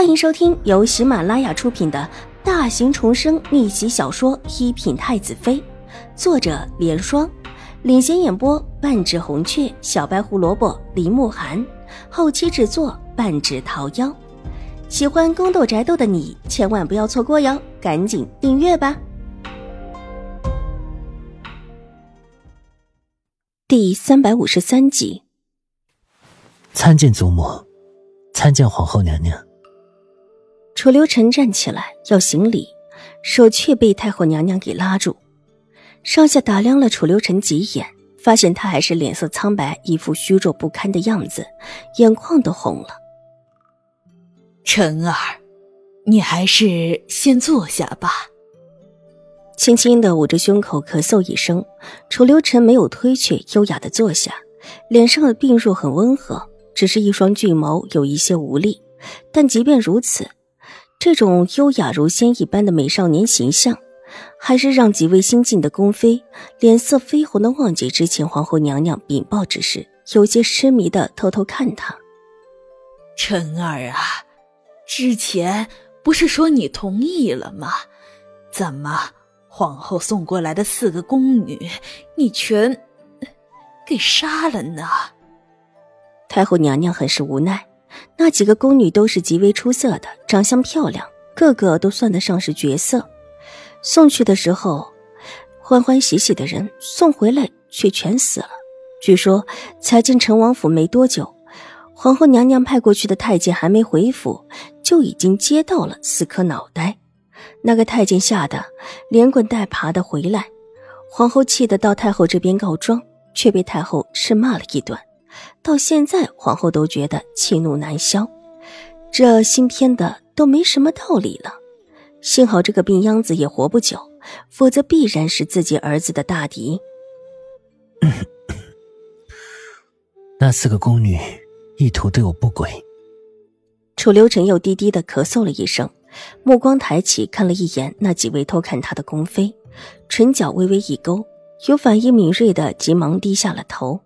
欢迎收听由喜马拉雅出品的大型重生逆袭小说《一品太子妃》，作者：莲霜，领衔演播：半指红雀、小白胡萝卜、林慕寒，后期制作：半指桃夭。喜欢宫斗宅斗的你千万不要错过哟，赶紧订阅吧！第三百五十三集，参见祖母，参见皇后娘娘。楚留臣站起来要行礼，手却被太后娘娘给拉住，上下打量了楚留臣几眼，发现他还是脸色苍白，一副虚弱不堪的样子，眼眶都红了。臣儿，你还是先坐下吧。轻轻的捂着胸口咳嗽一声，楚留臣没有推却，优雅的坐下，脸上的病弱很温和，只是一双巨眸有一些无力。但即便如此，这种优雅如仙一般的美少年形象，还是让几位新晋的宫妃脸色绯红的忘记之前皇后娘娘禀报之事，有些痴迷的偷偷看他。晨儿啊，之前不是说你同意了吗？怎么？皇后送过来的四个宫女，你全给杀了呢？太后娘娘很是无奈。那几个宫女都是极为出色的，长相漂亮，个个都算得上是绝色。送去的时候，欢欢喜喜的人，送回来却全死了。据说才进陈王府没多久，皇后娘娘派过去的太监还没回府，就已经接到了四颗脑袋。那个太监吓得连滚带爬的回来，皇后气得到太后这边告状，却被太后斥骂了一顿。到现在，皇后都觉得气怒难消，这新编的都没什么道理了。幸好这个病秧子也活不久，否则必然是自己儿子的大敌。那四个宫女意图对我不轨。楚留臣又低低的咳嗽了一声。目光抬起，看了一眼那几位偷看他的宫妃，唇角微微一勾，有反应敏锐的急忙低下了头，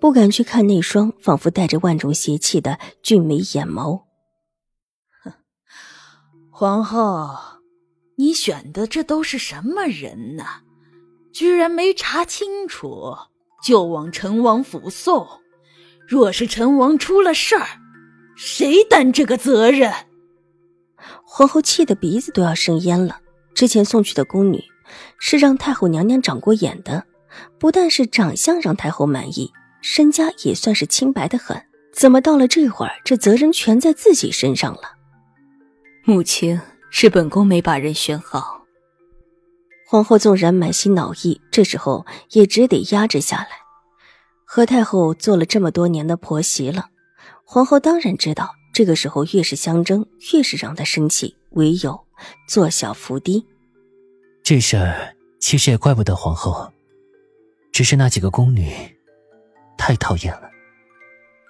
不敢去看那双仿佛带着万种邪气的俊美眼眸。哼，皇后，你选的这都是什么人呢？居然没查清楚就往陈王府送，若是陈王出了事儿，谁担这个责任？皇后气得鼻子都要生烟了。之前送去的宫女是让太后娘娘长过眼的，不但是长相让太后满意，身家也算是清白的很。怎么到了这会儿，这责任全在自己身上了？母亲，是本宫没把人选好。皇后纵然满心恼意，这时候也只得压制下来。何太后做了这么多年的婆媳了，皇后当然知道。这个时候越是相争，越是让她生气，唯有做小伏低。这事儿其实也怪不得皇后，只是那几个宫女太讨厌了。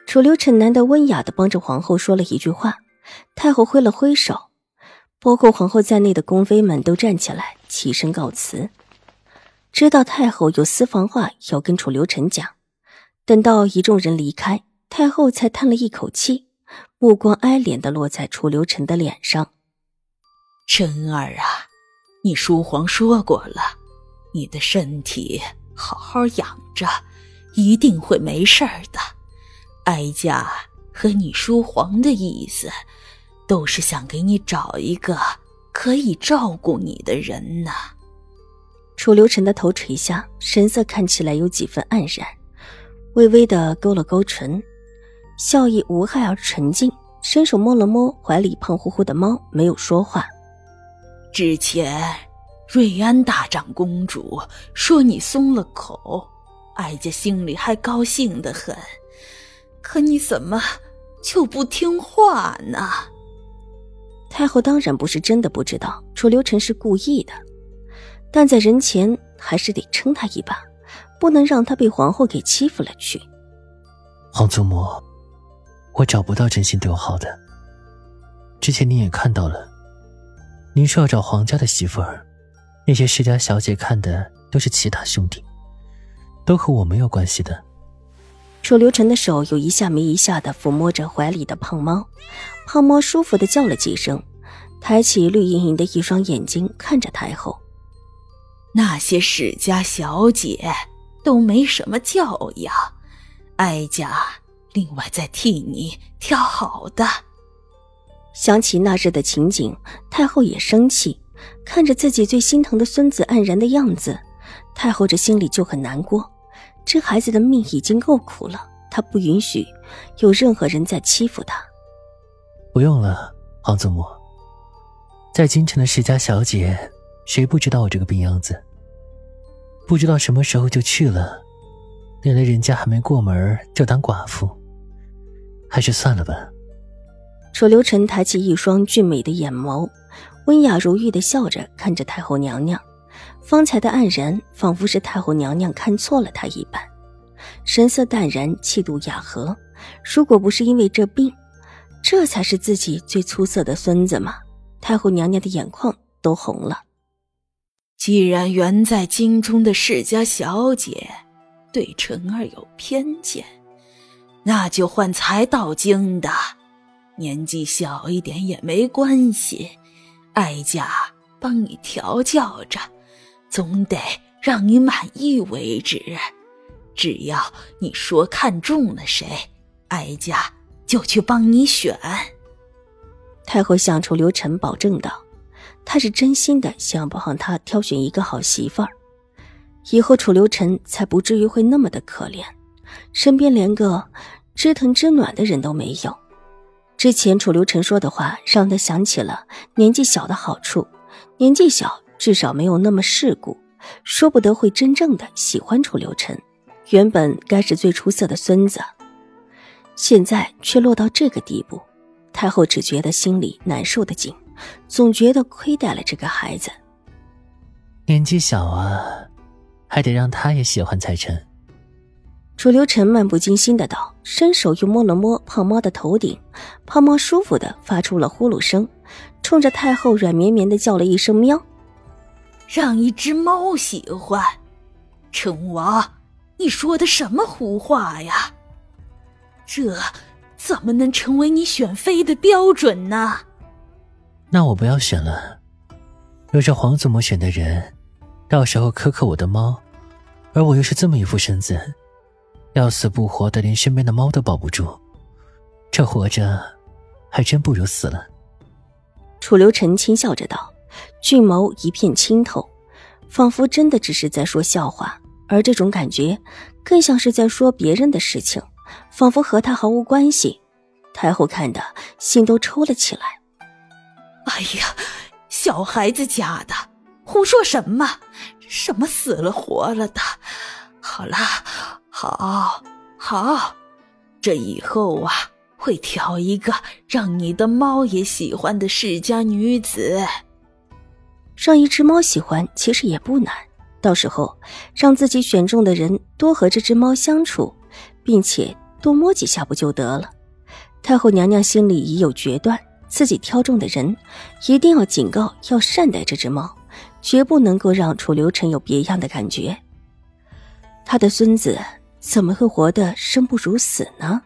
楚留臣难得温雅的帮着皇后说了一句话，太后挥了挥手，包括皇后在内的宫妃们都站起来起身告辞。知道太后有私房话要跟楚留臣讲，等到一众人离开，太后才叹了一口气。目光哀怜的落在楚留臣的脸上。臣儿啊，你叔皇说过了，你的身体好好养着，一定会没事儿的。哀家和你叔皇的意思，都是想给你找一个可以照顾你的人呢。楚留臣的头垂下，神色看起来有几分黯然，微微的勾了勾唇。笑意无害而沉静，伸手摸了摸怀里胖乎乎的猫，没有说话。之前瑞安大长公主说你松了口，哀家心里还高兴的很。可你怎么就不听话呢？太后当然不是真的不知道楚留臣是故意的，但在人前还是得撑他一把，不能让他被皇后给欺负了去。皇祖母。我找不到真心对我好的。之前你也看到了，您说要找皇家的媳妇儿，那些世家小姐看的都是其他兄弟，都和我没有关系的。楚留臣的手有一下没一下的抚摸着怀里的胖猫，胖猫舒服的叫了几声，抬起绿莹莹的一双眼睛看着太后。那些史家小姐都没什么教养，哀家另外再替你挑好的。想起那日的情景，太后也生气，看着自己最心疼的孙子黯然的样子，太后这心里就很难过。这孩子的命已经够苦了，他不允许有任何人再欺负他。不用了，皇祖母。在京城的世家小姐，谁不知道我这个病秧子？不知道什么时候就去了，连累人家还没过门就当寡妇，还是算了吧。楚留臣抬起一双俊美的眼眸，温雅如玉的笑着看着太后娘娘。方才的黯然，仿佛是太后娘娘看错了他一般，神色淡然，气度雅和。如果不是因为这病，这才是自己最出色的孙子吗？太后娘娘的眼眶都红了。既然原在京中的世家小姐对辰儿有偏见，那就换才到京的，年纪小一点也没关系，哀家帮你调教着。总得让你满意为止，只要你说看中了谁，哀家就去帮你选。太后向楚留臣保证道：“她是真心的想帮他挑选一个好媳妇儿，以后楚留臣才不至于会那么的可怜，身边连个知疼知暖的人都没有。”之前楚留臣说的话，让他想起了年纪小的好处，年纪小。至少没有那么世故，说不得会真正的喜欢楚留臣。原本该是最出色的孙子，现在却落到这个地步。太后只觉得心里难受的紧，总觉得亏待了这个孩子。年纪小啊，还得让他也喜欢才成。楚留臣漫不经心的道，伸手又摸了摸胖猫的头顶，胖猫舒服的发出了呼噜声，冲着太后软绵绵的叫了一声喵。让一只猫喜欢，成王，你说的什么胡话呀？这怎么能成为你选妃的标准呢？那我不要选了。若是皇祖母选的人，到时候苛刻我的猫，而我又是这么一副身子，要死不活的，连身边的猫都保不住，这活着还真不如死了。楚留臣轻笑着道。俊眸一片清透，仿佛真的只是在说笑话，而这种感觉更像是在说别人的事情，仿佛和他毫无关系。太后看的心都抽了起来。哎呀，小孩子家的，胡说什么？什么死了活了的？好了，好，好，这以后啊，会挑一个让你的猫也喜欢的世家女子。让一只猫喜欢其实也不难，到时候让自己选中的人多和这只猫相处，并且多摸几下不就得了？太后娘娘心里已有决断，自己挑中的人一定要警告，要善待这只猫，绝不能够让楚留臣有别样的感觉。他的孙子怎么会活得生不如死呢？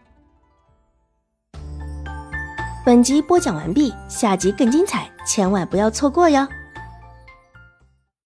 本集播讲完毕，下集更精彩，千万不要错过哟！